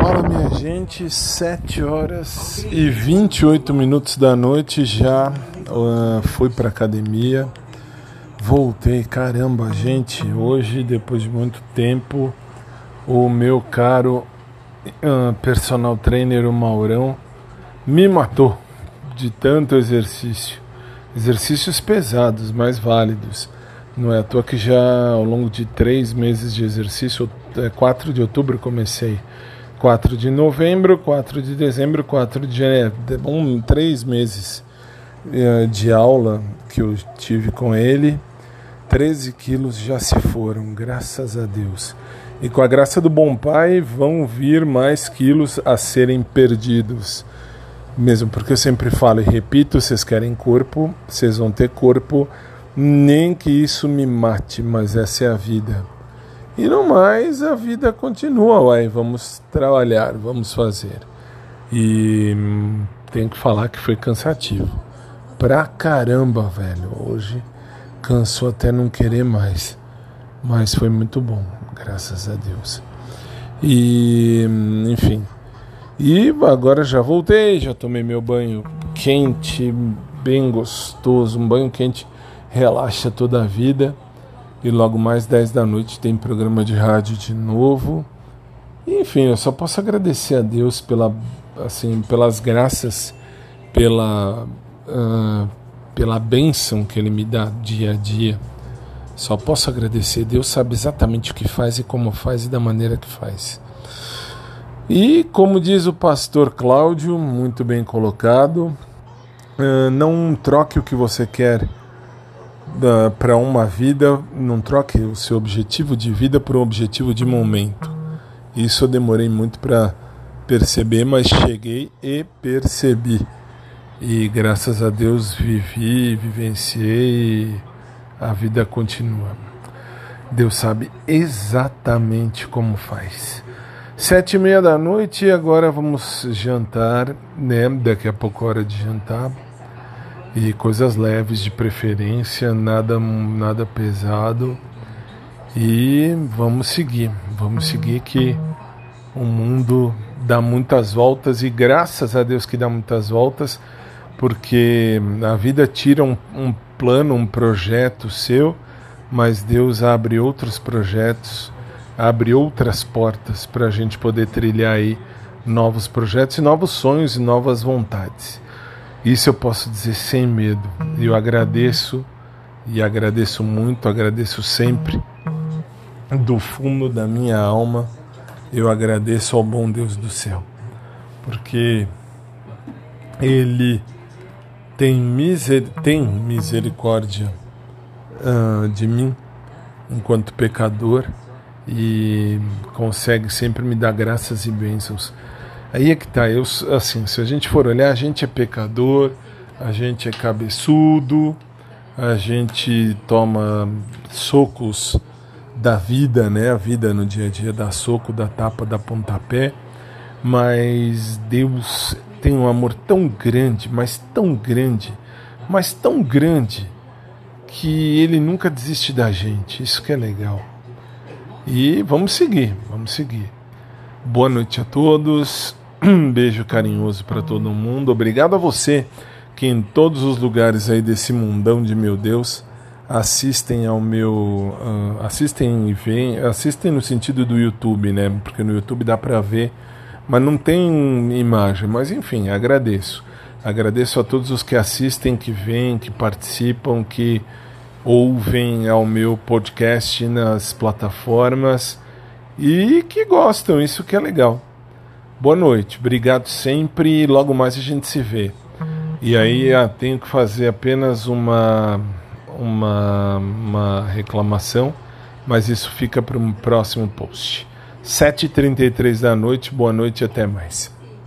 Fala minha gente, 7 horas e 28 minutos da noite já uh, fui para academia. Voltei, caramba, gente, hoje depois de muito tempo, o meu caro uh, personal trainer, o Maurão, me matou de tanto exercício. Exercícios pesados, mas válidos. Não é à toa que já ao longo de três meses de exercício, 4 é, de outubro comecei, 4 de novembro, 4 de dezembro, 4 de janeiro, um, três meses uh, de aula que eu tive com ele, 13 quilos já se foram, graças a Deus. E com a graça do bom Pai vão vir mais quilos a serem perdidos. Mesmo porque eu sempre falo e repito: vocês querem corpo, vocês vão ter corpo, nem que isso me mate, mas essa é a vida. E no mais, a vida continua, uai, vamos trabalhar, vamos fazer. E hum, tenho que falar que foi cansativo. Pra caramba, velho. Hoje cansou até não querer mais. Mas foi muito bom graças a Deus. E, enfim. E agora já voltei, já tomei meu banho quente, bem gostoso, um banho quente relaxa toda a vida. E logo mais 10 da noite tem programa de rádio de novo. Enfim, eu só posso agradecer a Deus pela, assim, pelas graças, pela, uh, pela bênção que Ele me dá dia a dia. Só posso agradecer. Deus sabe exatamente o que faz e como faz e da maneira que faz. E como diz o pastor Cláudio, muito bem colocado, uh, não troque o que você quer para uma vida, não troque o seu objetivo de vida por um objetivo de momento. Isso eu demorei muito para perceber, mas cheguei e percebi. E graças a Deus vivi, vivenciei a vida continua. Deus sabe exatamente como faz. Sete e meia da noite, agora vamos jantar, né? Daqui a pouco é hora de jantar. E coisas leves de preferência, nada, nada pesado. E vamos seguir, vamos seguir que o mundo dá muitas voltas e graças a Deus que dá muitas voltas, porque a vida tira um, um plano, um projeto seu, mas Deus abre outros projetos, abre outras portas para a gente poder trilhar aí novos projetos e novos sonhos e novas vontades. Isso eu posso dizer sem medo. Eu agradeço e agradeço muito, agradeço sempre do fundo da minha alma. Eu agradeço ao bom Deus do céu, porque Ele tem, miser, tem misericórdia uh, de mim enquanto pecador e consegue sempre me dar graças e bênçãos. Aí é que tá, eu assim, se a gente for olhar, a gente é pecador, a gente é cabeçudo, a gente toma socos da vida, né? A vida no dia a dia dá soco, dá tapa, dá pontapé, mas Deus tem um amor tão grande, mas tão grande, mas tão grande, que ele nunca desiste da gente. Isso que é legal. E vamos seguir, vamos seguir. Boa noite a todos. Um beijo carinhoso para todo mundo. Obrigado a você que em todos os lugares aí desse mundão de meu Deus assistem ao meu uh, assistem e veem, assistem no sentido do YouTube, né? Porque no YouTube dá para ver mas não tem imagem. Mas enfim, agradeço. Agradeço a todos os que assistem, que vêm, que participam, que ouvem ao meu podcast nas plataformas e que gostam, isso que é legal. Boa noite, obrigado sempre logo mais a gente se vê. E aí ah, tenho que fazer apenas uma, uma, uma reclamação, mas isso fica para um próximo post. 7h33 da noite, boa noite e até mais.